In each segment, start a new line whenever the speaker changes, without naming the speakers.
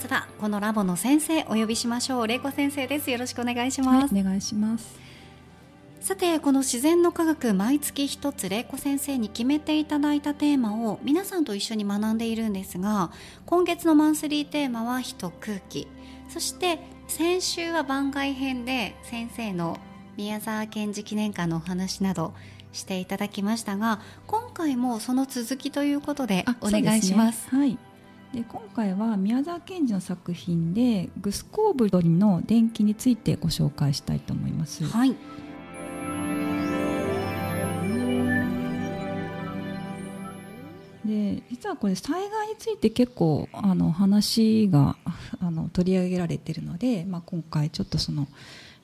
ずはこのラボの先生お呼びしましょう。玲子先生です。よろしくお願いします、
はい、お願いします。
さてこの自然の科学毎月一つ玲子先生に決めていただいたテーマを皆さんと一緒に学んでいるんですが今月のマンスリーテーマは人空気。そして先週は番外編で先生の宮沢賢治記念館のお話などしていただきましたが今回もその続きということでお願いします。
すね、はいで今回は宮沢賢治の作品でグスコーブドリの電気についてご紹介したいと思います。
はい
で実はこれ災害について結構あの話があの取り上げられているので、まあ、今回ちょっとその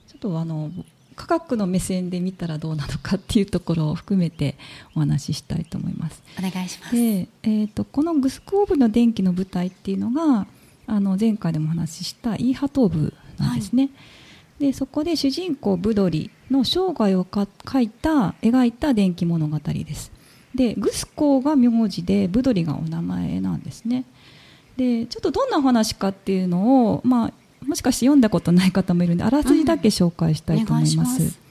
ちょっとあの科学の目線で見たらどうなのかっていうところを含めてお話ししたいと思います。
お願いします
で、えーと、このグスコーブの電気の舞台っていうのがあの前回でもお話ししたイーハトーブなんですね。はい、でそこで主人公ブドリの生涯をか描いた描いた電気物語です。でグスコーが名字でブドリがお名前なんですね。でちょっとどんなお話かっていうのを、まあ、もしかして読んだことない方もいるんであらすじだけ紹介したいと思います。うん、ます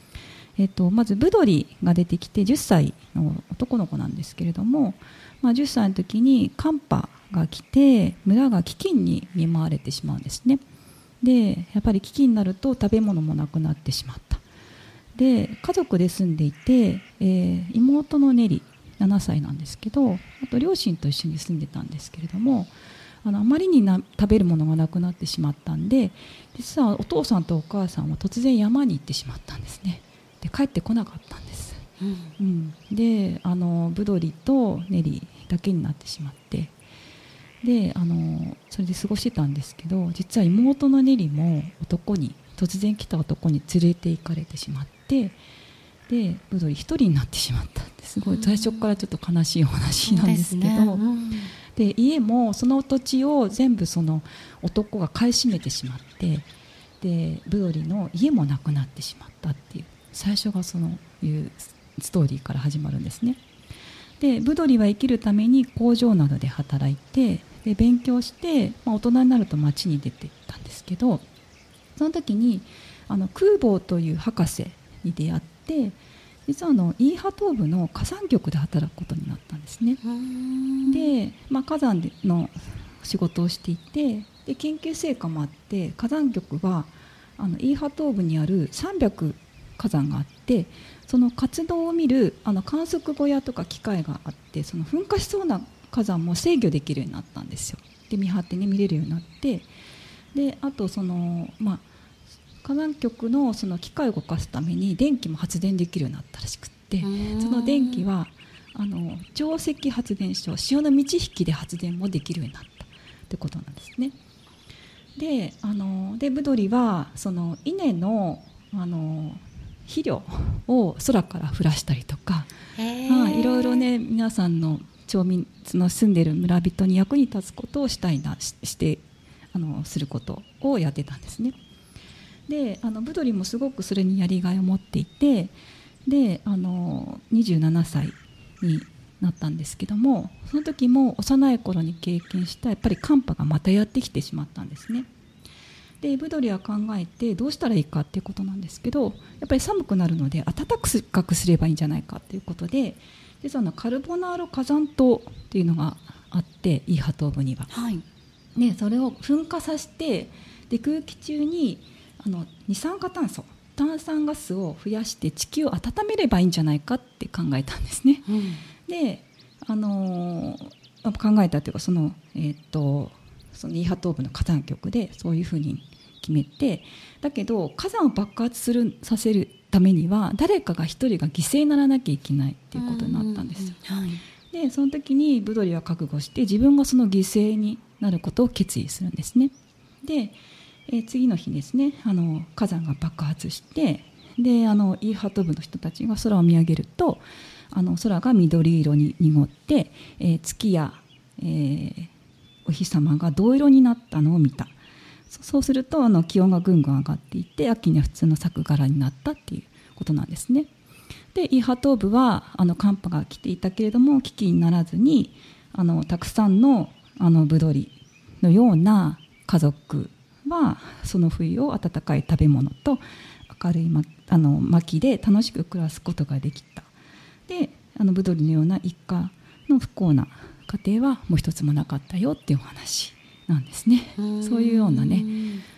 えっと、まずブドリが出てきて10歳の男の子なんですけれども、まあ、10歳の時に寒波が来て村が飢饉に見舞われてしまうんですね。でやっぱり飢饉になると食べ物もなくなってしまった。で家族で住んでいて、えー、妹のネリ7歳なんですけどあと両親と一緒に住んでたんですけれどもあのあまりにな食べるものがなくなってしまったんで実はお父さんとお母さんは突然山に行ってしまったんですね。で帰ってこなかったんです、うん、うん、であのブドリとネリだけになってしまって。であのそれで過ごしてたんですけど実は妹のネリも男に突然来た男に連れて行かれてしまってでブドリ一人になってしまったす。ごい最初からちょっと悲しいお話なんですけど、で家もその土地を全部その男が買い占めてしまってでブドリの家もなくなってしまったっていう最初がそのいうストーリーから始まるんですね。でブドリは生きるために工場などで働いてで勉強して、まあ、大人になると町に出ていったんですけどその時にあの空母という博士に出会って実はあのイーハ東部の火山局で働くことになったんですね。で、まあ、火山の仕事をしていてで研究成果もあって火山局はあのイーハ東部にある300火山があってその活動を見るあの観測小屋とか機械があってその噴火しそうな火山も制御できるようになったんですよ。で見張ってね見れるようになってであとそのまあ火山局のその機械を動かすために電気も発電できるようになったらしくってその電気はあの蒸石発電所潮の満ち引きで発電もできるようになったってことなんですね。であのでブドリはその稲のあの肥料を空から降らしたりとか、まあ、いろいろね皆さんの町民の住んでる村人に役に立つことをしたいなししてあのすることをやってたんですね。であのブドリもすごくそれにやりがいを持っていてであの27歳になったんですけどもその時も幼い頃に経験したやっぱり寒波がまたやってきてしまったんですね。でブドリは考えてどうしたらいいかっていうことなんですけどやっぱり寒くなるので暖かくすればいいんじゃないかっていうことで実はのカルボナール火山島っていうのがあってイーハトーブには。
はい、
でそれを噴火させてで空気中にあの二酸化炭素炭酸ガスを増やして地球を温めればいいんじゃないかって考えたんですね。
うん、
で、あのー、考えたというかその,、えー、っとそのイーハトーブの火山局でそういうふうに決めてだけど火山を爆発するさせるためには誰かが一人が犠牲にならなきゃいけないっていうことになったんですよ。
はい、
でその時にブドリは覚悟して自分がその犠牲になることを決意するんですね。で、えー、次の日ですねあの火山が爆発してであのイーハト部の人たちが空を見上げるとあの空が緑色に濁って、えー、月や、えー、お日様が銅色になったのを見たそうするとあの気温がぐんぐん上がっていって秋には普通の作柄になったっていうことなんですね。でイーハトーブはあの寒波が来ていたけれども危機にならずにあのたくさんのあのブドリのような家族はその冬を温かい食べ物と明るい、ま、あの薪で楽しく暮らすことができた。であのブドリのような一家の不幸な家庭はもう一つもなかったよっていうお話なんですね。そういうようなね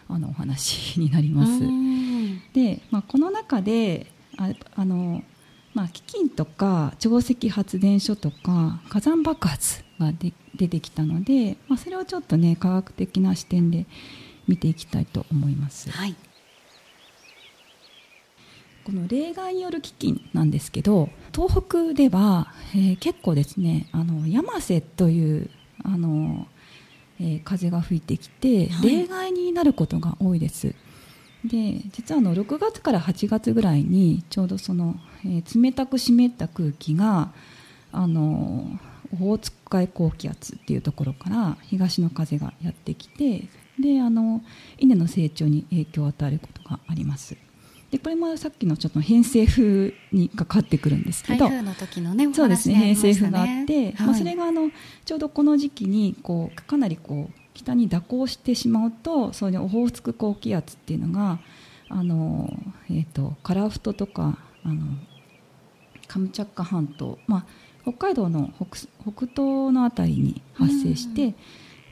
あのお話になります。で、まあ、この中でああの、まあ、飢饉とか潮汐発電所とか火山爆発がで出てきたので、まあ、それをちょっとね科学的な視点で見ていきたいと思います。
はい
この例外による飢饉なんですけど東北では、えー、結構ですねあの山瀬というあの、えー、風が吹いてきて、はい、例外になることが多いです。で実はあの6月から8月ぐらいにちょうどその、えー、冷たく湿った空気があのオホーツク海高気圧っていうところから東の風がやってきてであの稲の成長に影響を与えることがあります。でこれもさっきのちょっと偏西風にかかってくるんですけど
台風の時のね
そうですね偏西風があって、はい、まあ、それがあのちょうどこの時期にこうかなりこう北に蛇行してしまうとそれオホーツク高気圧っていうのがあの、えーと、カラフトとかあのカムチャッカ半島、まあ、北海道の北北東の辺りに発生して、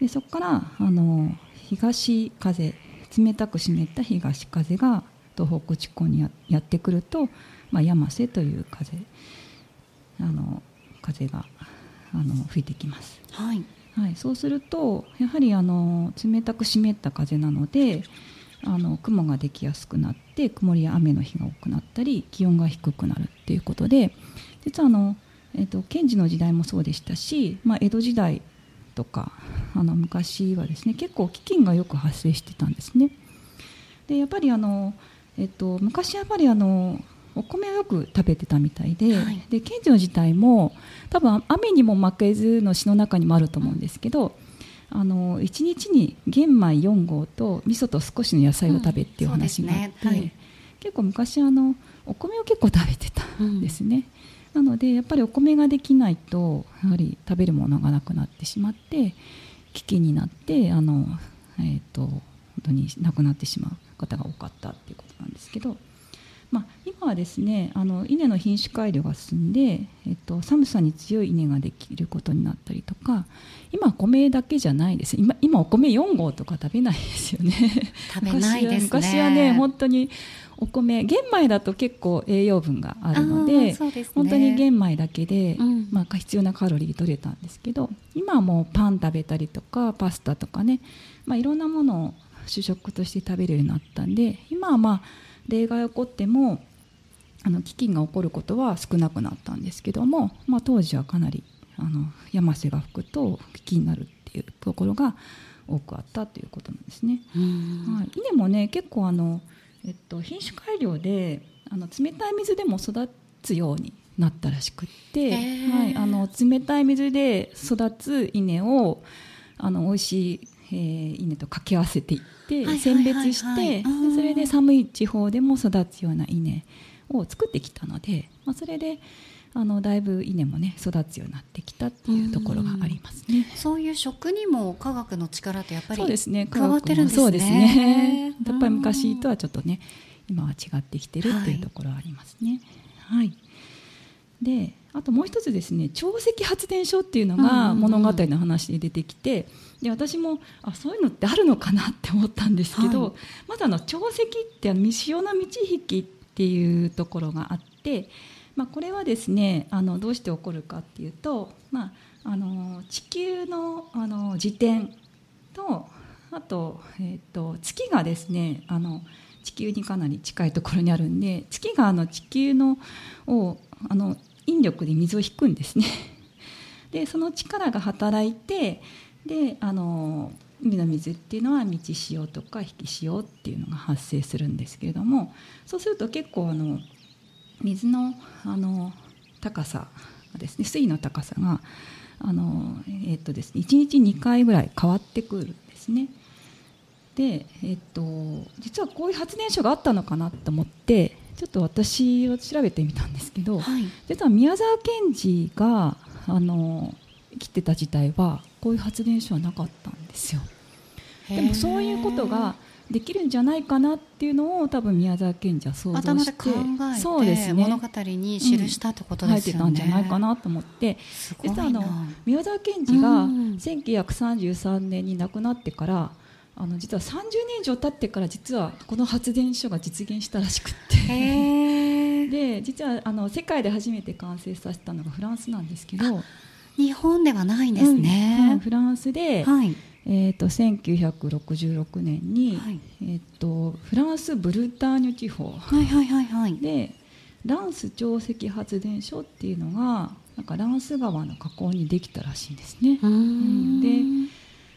でそこからあの東風冷たく湿った東風が東北地方にややってくると、まあ、山瀬という風あの風があの吹いてきます。
はい、
はい、そうするとやはりあの冷たく湿った風なのであの雲ができやすくなって曇りや雨の日が多くなったり気温が低くなるっていうことで実はあの、えーと、賢治の時代もそうでしたし、まあ、江戸時代とかあの昔はですね結構飢饉がよく発生してたんですね。でやっぱりあのえっと、昔やっぱりあのお米をよく食べてたみたいで,、はい、で賢治の自体も多分雨にも負けずの詩の中にもあると思うんですけど、あの1日に玄米4合と味噌と少しの野菜を食べっていう話があって、うんね。はい、結構昔あのお米を結構食べてたんですね、うん、なのでやっぱりお米ができないとやはり食べるものがなくなってしまって危機になってあの、えーと、と本当に亡くなってしまう方が多かったっていうことなんですけど、まあ、今はですねあの稲の品種改良が進んで、えっと、寒さに強い稲ができることになったりとか今米だけじゃないです。今今お米4合とか食べないですよね。
食べないですね。
昔はね本当にお米玄米だと結構栄養分があるので、ね、本当に玄米だけで、うん、まあ、必要なカロリー取れたんですけど今はもうパン食べたりとかパスタとかね、まあ、いろんなものを主食として食べるようになったんで今はまあ例外起こってもあの飢饉が起こることは少なくなったんですけども、まあ、当時はかなりあの山瀬が吹くと飢饉になるっていうところが多くあったということなんですね。はい、稲もね結構あの、えっと、品種改良であの冷たい水でも育つようになったらしくって、はい、あの冷たい水で育つ稲をあの美味しいえー、稲と掛け合わせていって選別してそれで寒い地方でも育つような稲をを作ってきたので、まあ、それであのだいぶ稲もね育つようになってきたっていうところがありますね。
うそういう食にも科学の力ってやっぱり
そうですね
変わってるんですね。
そうですね。やっぱり昔とはちょっとね今は違ってきてるっていうところはありますね。はい、はい、であともう一つですね潮汐発電所っていうのが物語の話で出てきて、で私もあそういうのってあるのかなって思ったんですけど、はい、まずあの潮汐って潮の満ち引きっていうところがあって。まあ、これはですねあのどうして起こるかっていうと、まあ、あの地球のあの自転とあと,、えーと、月がですねあの地球にかなり近いところにあるんで月があの地球のをあの引力で水を引くんですね。でその力が働いてであの海の水っていうのは満ち潮とか引き潮っていうのが発生するんですけれどもそうすると結構あの水のあの高さですね水位の高さがあの、えーとですね、1日2回ぐらい変わってくるんですね。で、えーと、実はこういう発電所があったのかなと思ってちょっと私を調べてみたんですけど、はい、実は宮沢賢治があの生きてた時代はこういう発電所はなかったんですよ。でもそういうことができるんじゃないかなっていうのを多分宮沢賢治は想像して
考えそうです、ね、物語に記したってことですよね、
うん、書いてたんじゃないかなと思って。実はあの宮沢賢治が1933年に亡くなってから、あの実は30年以上経ってから実はこの発電所が実現したらしくって。で実はあの世界で初めて完成させたのがフランスなんですけど。
日本ではないんですね、
うん、フランスで、はいえーと、1966年に、はい、えーと、フランス・ブルターニュ地方。でランス潮汐発電所っていうのがなんかランス川の河口にできたらしいんですね。で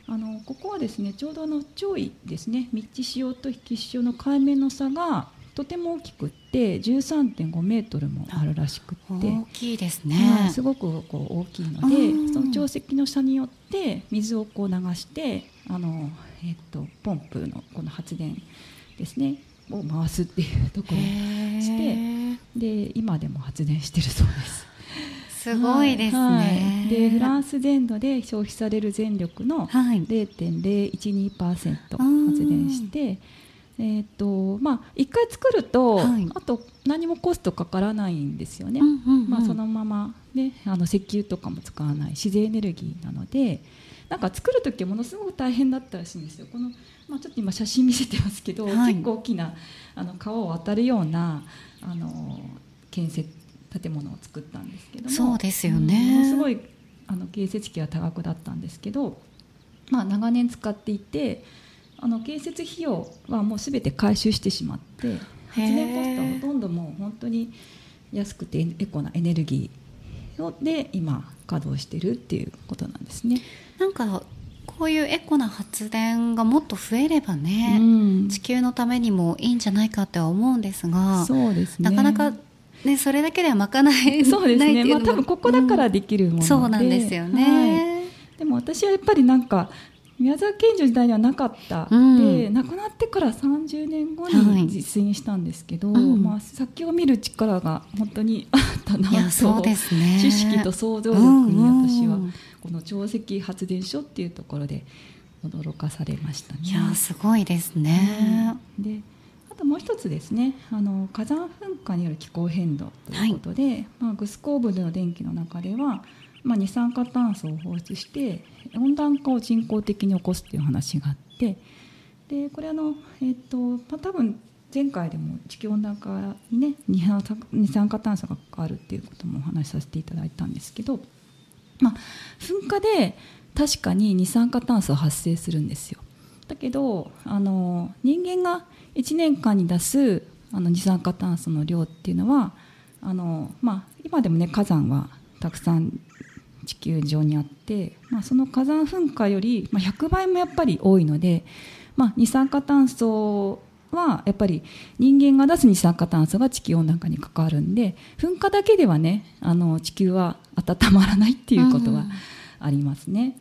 あのここはですねちょうどの潮位ですね密地潮と引き潮の海面の差がとても大きくって13.5メートルもあるらしくって。
大きいですね、
すごくこう大きいのでその潮汐の差によって水をこう流してあの、えっと、ポンプのこの発電ですねを回すっていうところをしてで今でも発電してるそうです。
すごいですね、はい、
でフランス全土で消費される電力の0.012%発電して、えーとまあ、1回作ると、はい、あと何もコストかからないんですよね、うんうんうん、まあ、そのまま、ね、あの石油とかも使わない自然エネルギーなのでなんか作る時はものすごく大変だったらしいんですよ。この、まあ、ちょっと今写真見せてますけど、はい、結構大きなあの川を渡るようなあの建設建物を作ったんですけども
そうですよね、
ものすごいあの建設費は多額だったんですけど、まあ、長年使っていてあの建設費用はもうすべて回収してしまって発電コストはほとんどもう本当に安くてエコなエネルギーで今稼働してるっていうことなんですね。
なんかこういうエコな発電がもっと増えればね、うん、地球のためにもいいんじゃないかっては思うんですが
そうですね。
なかなかね、それだけでは賄え
そうですね、まあ、多分ここだからできるもので、うん、
そうなんですよね、
はい、でも私はやっぱりなんか宮沢賢治時代にはなかった、うん、で亡くなってから30年後に実現したんですけど、はいうん、まあ、先を見る力が本当に あったなと。
そうです、ね、
知識と想像力に私はこの潮汐発電所っていうところで驚かされましたね。
いやすごいですね、
うん、であともう一つですね。あの火山噴火による気候変動ということで、はい、まあ、グスコーブの電気の中ではまあ、二酸化炭素を放出して温暖化を人工的に起こすっていう話があってでこれあの、えーとまあ、多分前回でも地球温暖化にね二酸化炭素が関わるっていうこともお話しさせていただいたんですけど、まあ、噴火で確かに二酸化炭素発生するんですよ。だけどあの人間が1年間に出すあの二酸化炭素の量っていうのはあの、まあ、今でもね火山はたくさん地球上にあって、まあ、その火山噴火より、まあ、100倍もやっぱり多いので、まあ、二酸化炭素はやっぱり人間が出す二酸化炭素が地球温暖化に関わるんで噴火だけではねあの地球は温まらないっていうことはありますね。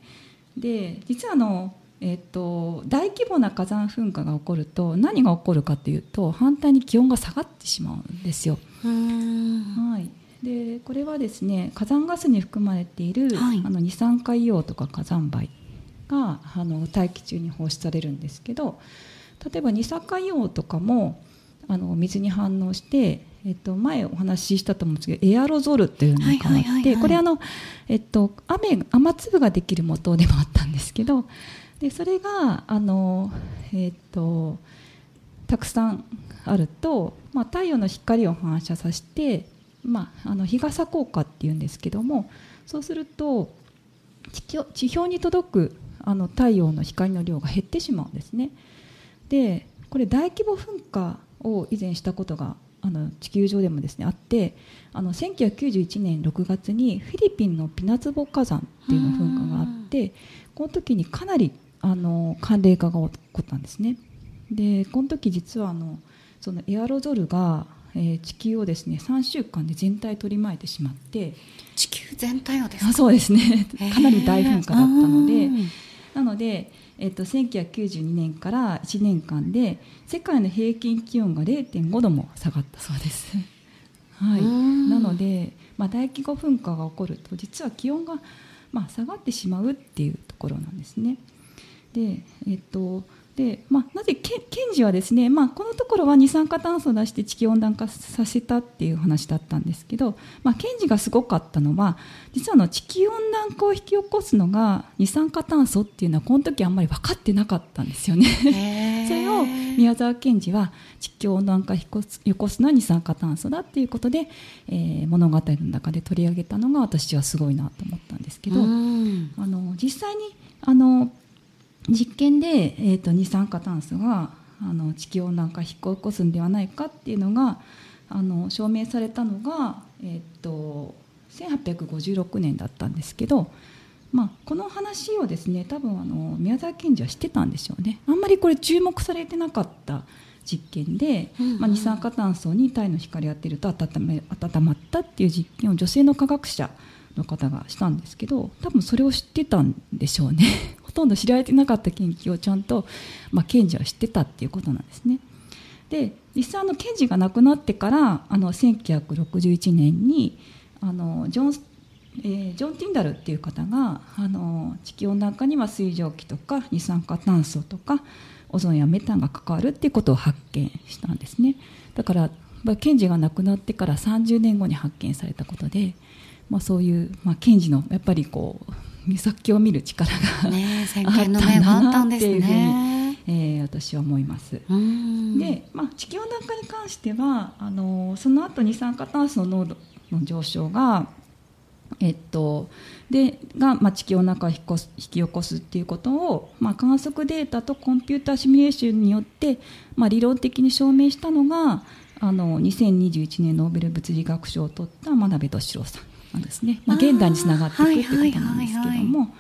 で実はあのえっと、大規模な火山噴火が起こると何が起こるかというと反対に気温が下がってしまうんですよ。はい、でこれはですね火山ガスに含まれている、はい、あの二酸化硫黄とか火山灰があの大気中に放出されるんですけど例えば二酸化硫黄とかもあの水に反応して、えっと、前お話ししたと思うんですけどエアロゾルっていうのがあってこれあの、えっと、雨雨粒ができる元でもあったんですけどでそれがあの、えっと、たくさんあると、まあ、太陽の光を反射させて、まあ、あの日傘効果っていうんですけどもそうすると地表に届くあの太陽の光の量が減ってしまうんですね。でこれ大規模噴火を以前したことがあの地球上でもですねあってあの1991年6月にフィリピンのピナツボ火山っていうの噴火があってこの時にかなりあの寒冷化が起こったんですねでこの時実はあのそのエアロゾルが、えー、地球をですね3週間で全体取り巻いてしまって
地球全体をですか？
そうですね。かなり大噴火だったのでなのでえっと、1992年から1年間で世界の平均気温が0.5度も下がったそうです。はい、なので、まあ、大規模噴火が起こると実は気温が、まあ、下がってしまうっていうところなんですね。で、えっとでまあ、なぜ検事はですね、まあ、このところは二酸化炭素を出して地球温暖化させたっていう話だったんですけど、まあ、検事がすごかったのは実はの地球温暖化を引き起こすのが二酸化炭素っていうのはこの時あんまり分かってなかったんですよね。それを宮沢賢治は地球温暖化を引き起こすのは二酸化炭素だっていうことで、えー、物語の中で取り上げたのが私はすごいなと思ったんですけどあの実際にあの実験で、えーと、二酸化炭素があの地球温暖化を引き起こすんではないかっていうのがあの証明されたのが、えーと、1856年だったんですけど、まあ、この話をですね多分あの宮沢賢治は知ってたんでしょうね。あんまりこれ注目されてなかった実験で、うんうん、まあ、二酸化炭素に太陽の光を当てると温め温まったっていう実験を女性の科学者の方がしたんですけど多分それを知ってたんでしょうねとんど知られてなかった研究をちゃんと、まあ、検事は知ってたっていうことなんですね。で実際の検事が亡くなってからあの1961年にあのジョンえー、ジョン・ティンダルっていう方があの地球温暖化には水蒸気とか二酸化炭素とかオゾンやメタンが関わるっていうことを発見したんですねだから検事が亡くなってから30年後に発見されたことで、まあ、そういう、まあ、検事のやっぱりこう 先を見る力が、ね、あったんだなっていうふうに、ね。えー、私は思います。で、まあ、地球温暖化に関してはあのその後二酸化炭素の濃度の上昇がえっと、でが、まあ、地球温暖化を引き起こすっていうことを、まあ、観測データとコンピューターシミュレーションによって、まあ、理論的に証明したのがあの2021年ノーベル物理学賞を取った真鍋俊郎さんですね、まあ、現代につながっていくってことなんですけども、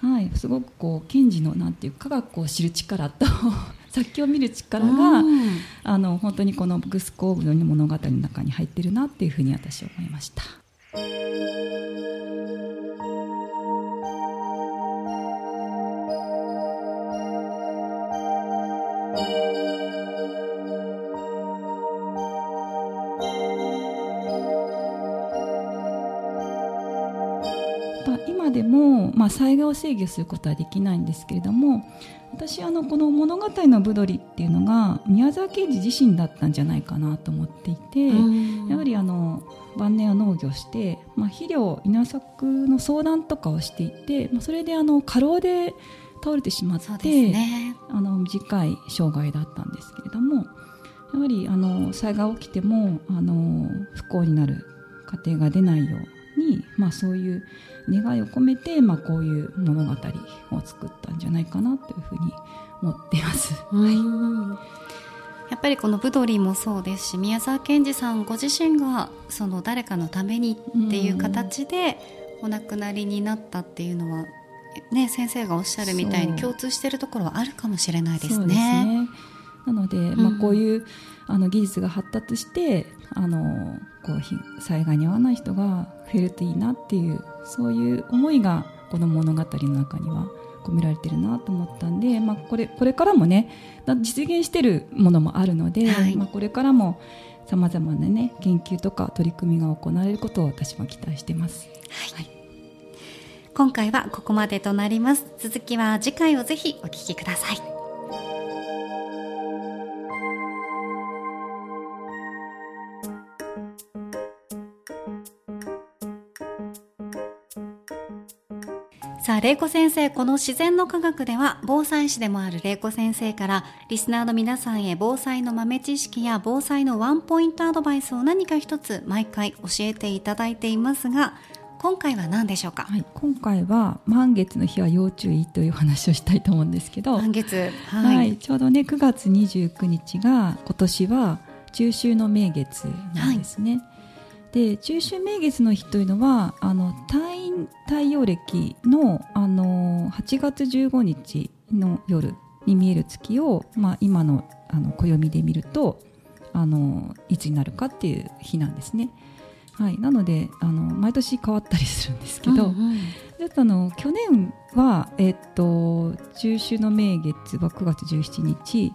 はい、すごくこう賢治のなんていう科学を知る力と 先を見る力があの本当にこのグスコーブの物語の中に入ってるなっていうふうに私は思いました。まあ、災害を制御することはできないんですけれども私あのこの物語のブドリっていうのが宮沢賢治自身だったんじゃないかなと思っていてやはりあの晩年は農業して、まあ、肥料稲作の相談とかをしていて、まあ、それであの過労で倒れてしまって、ね、あの短い生涯だったんですけれどもやはりあの災害起きてもあの不幸になる家庭が出ないように、まあ、そういう願いを込めて、まあ、こういう物語を作ったんじゃないかなというふうに思っています。は
い、やっぱりこの「ブドリー」もそうですし宮沢賢治さんご自身がその誰かのためにっていう形でお亡くなりになったっていうのは、ね、先生がおっしゃるみたいに共通しているところはあるかもしれないですね。
なので、まあ、こういう、あの技術が発達してあのこう災害に遭わない人が増えるといいなっていうそういう思いがこの物語の中には込められてるなと思ったんで、まあ、これこれからもね実現してるものもあるので、はい、まあ、これからもさまざまな、ね、研究とか取り組みが行われることを私も期待してます。
はい、はい、今回はここまでとなります。続きは次回をぜひお聞きくださいさあ、玲子先生、この自然の科学では、防災士でもある玲子先生から、リスナーの皆さんへ防災の豆知識や防災のワンポイントアドバイスを何か一つ毎回教えていただいていますが、今回は何でしょうか、
はい、今回は満月の日は要注意という話をしたいと思うんですけど
満月、
はい、はい、ちょうどね9月29日が今年は中秋の名月なんですね、はいで中秋名月の日というのはあの太太陽暦のあの8月15日の夜に見える月を、まあ、今のあの暦で見るとあのいつになるかっていう日なんですね。はい、なのであの毎年変わったりするんですけど、うんうん、ちょっとあの去年は、えっと、中秋の名月は9月17日。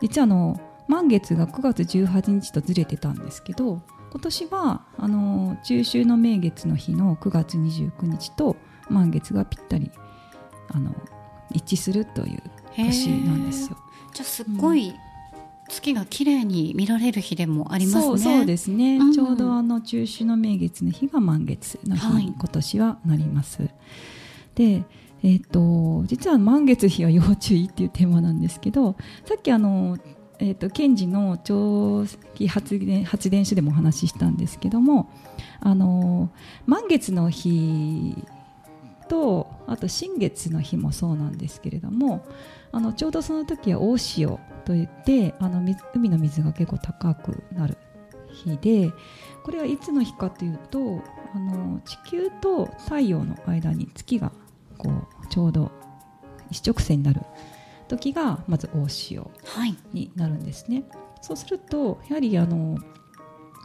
実はあの満月が9月18日とずれてたんですけど今年はあの中秋の名月の日の9月29日と満月がぴったりあの一致するという年なんですよ。
じゃあすっごい、月が綺麗に見られる日でもありますね。
そうですね、うん、ちょうどあの中秋の名月の日が満月の日に今年はなります。はい、で、えーと、実は満月日は要注意っていうテーマなんですけどさっきあのえーと、検事の長期発電発電所でもお話ししたんですけどもあの満月の日とあと新月の日もそうなんですけれどもあのちょうどその時は大潮といってあの海の水が結構高くなる日でこれはいつの日かというとあの地球と太陽の間に月がこうちょうど一直線になる時がまず大潮になるんですね、はい、そうするとやはりあの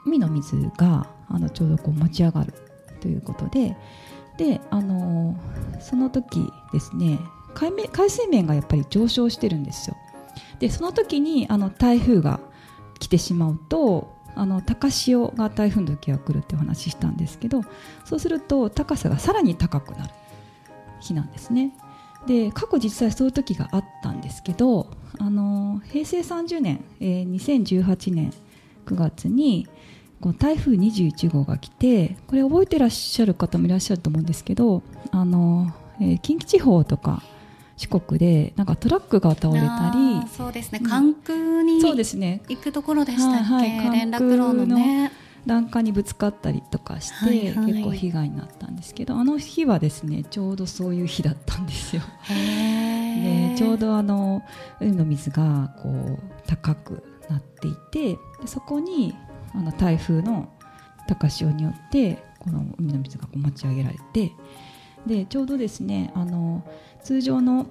海の水があのちょうどこう持ち上がるということでであのその時ですね海面海水面がやっぱり上昇してるんですよ。でその時にあの台風が来てしまうとあの高潮が台風の時は来るってお話ししたんですけどそうすると高さがさらに高くなる日なんですねで過去実際そういう時があったんですけどあの平成30年、えー、2018年9月にこう台風21号が来てこれ覚えてらっしゃる方もいらっしゃると思うんですけどあの、えー、近畿地方とか四国でなんかトラックが倒れたり
そうですね。関空に、そうですね。行くところでしたっけ、はいはい、連絡路のね
欄干にぶつかったりとかして、はいはい、結構被害になったんですけどあの日はですねちょうどそういう日だったんですよ。でちょうどあの海の水がこう高くなっていてでそこにあの台風の高潮によってこの海の水がこう持ち上げられてでちょうどですねあの通常の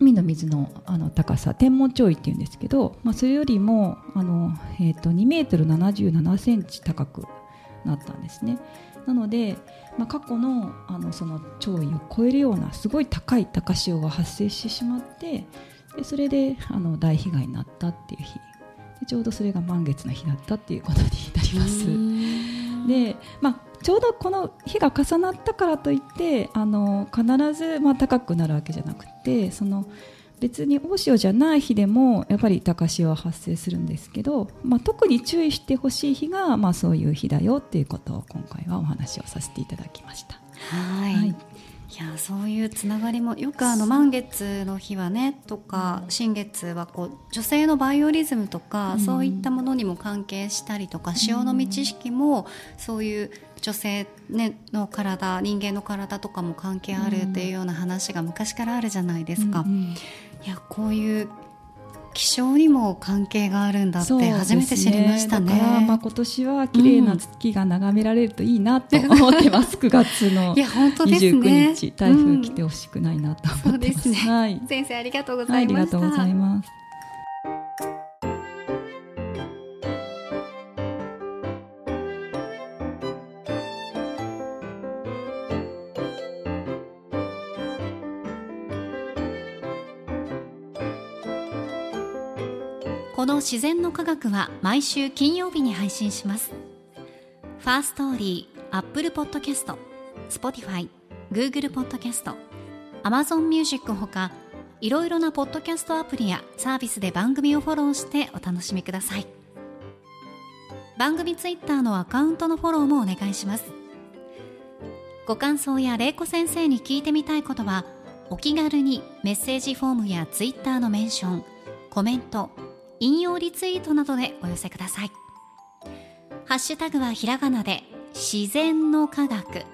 海の水のあの高さ天文潮位っていうんですけど、まあ、それよりもあの、えーと、2メートル77センチ高くなったんですね。なので、まあ、過去のあのその潮位を超えるようなすごい高い高潮が発生してしまってでそれであの大被害になったっていう日でちょうどそれが満月の日だったっていうことになります。で、まあちょうどこの日が重なったからといってあの必ずまあ高くなるわけじゃなくてその別に大潮じゃない日でもやっぱり高潮は発生するんですけど、まあ、特に注意してほしい日が、まあ、そういう日だよっていうことを今回はお話をさせていただきました。
はいはいいやそういうつながりもよくあの満月の日はねとか新月はこう女性のバイオリズムとか、そういったものにも関係したりとか潮の満ち引きもそういう女性、ね、の体人間の体とかも関係あるっていうような話が昔からあるじゃないですか。いやこういう気象にも関係があるんだって初めて知りましたね。ね
まあ今年は綺麗な月が眺められるといいなと思ってます。うん、9月の29日、ね、台風来てほしくないなと思ってます。うん、すね、
はい、先生ありがとうございました。
はい、ありがとうございます。
の自然の科学は毎週金曜日に配信します。 Firstory、Apple Podcast、Spotify、Google Podcast、Amazon Music ほかいろいろなポッドキャストアプリやサービスで番組をフォローしてお楽しみください。番組ツイッターのアカウントのフォローもお願いします。ご感想や玲子先生に聞いてみたいことはお気軽にメッセージフォームやツイッターのメンションコメント引用リツイートなどでお寄せください。ハッシュタグはひらがなで自然の科学。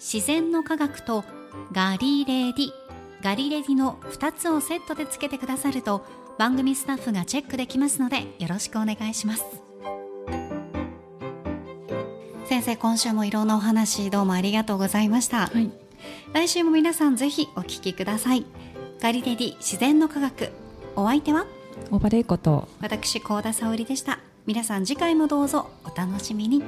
自然の科学とガリレディ。ガリレディの2つをセットでつけてくださると番組スタッフがチェックできますのでよろしくお願いします。先生今週もいろんなお話どうもありがとうございました、はい、来週も皆さんぜひお聞きください。ガリレディ自然の科学。お相手は
大場玲子と。
私高田沙織でした。皆さん次回もどうぞお楽しみに。